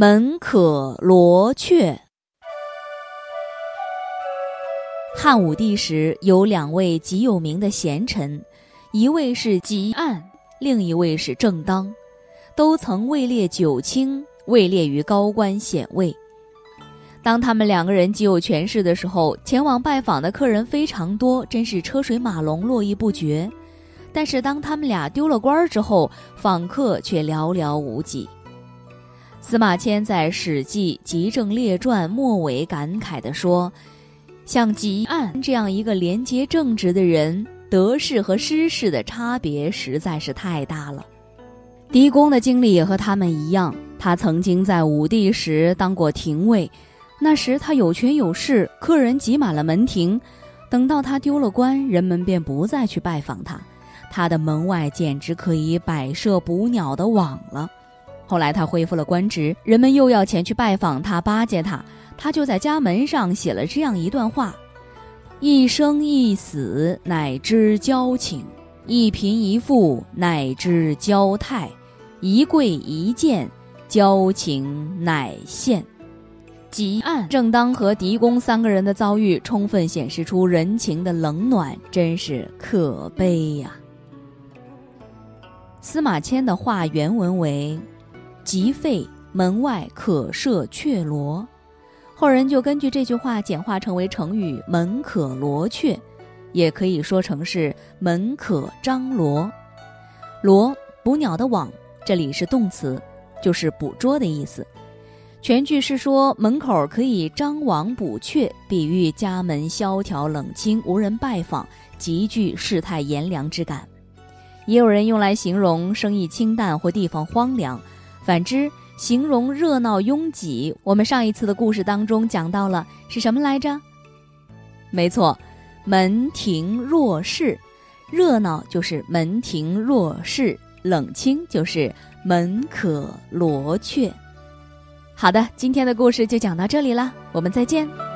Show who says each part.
Speaker 1: 门可罗雀。汉武帝时有两位极有名的贤臣，一位是汲黯，另一位是正当。都曾位列九卿，位列于高官显位。当他们两个人极有权势的时候，前往拜访的客人非常多，真是车水马龙，络绎不绝。但是当他们俩丢了官之后，访客却寥寥无几。司马迁在《史记·集政列传》末尾感慨地说：“像汲黯这样一个廉洁正直的人，得势和失势的差别实在是太大了。”狄公的经历也和他们一样，他曾经在武帝时当过廷尉，那时他有权有势，客人挤满了门庭。等到他丢了官，人们便不再去拜访他，他的门外简直可以摆设捕鸟的网了。后来他恢复了官职，人们又要前去拜访他、巴结他，他就在家门上写了这样一段话：“一生一死，乃知交情；一贫一富，乃知交态。”一跪一见，交情乃现。汲黯、正当和狄公三个人的遭遇，充分显示出人情的冷暖，真是可悲呀。司马迁的话原文为：“即废门外可设雀罗。”后人就根据这句话简化成为成语“门可罗雀”，也可以说成是“门可张罗”。罗，捕鸟的网。这里是动词，就是捕捉的意思。全句是说门口可以张网捕雀，比喻家门萧条冷清，无人拜访，极具世态炎凉之感。也有人用来形容生意清淡或地方荒凉，反之形容热闹拥挤。我们上一次的故事当中讲到了是什么来着？没错，门庭若市，热闹就是门庭若市。冷清就是门可罗雀。好的，今天的故事就讲到这里了，我们再见。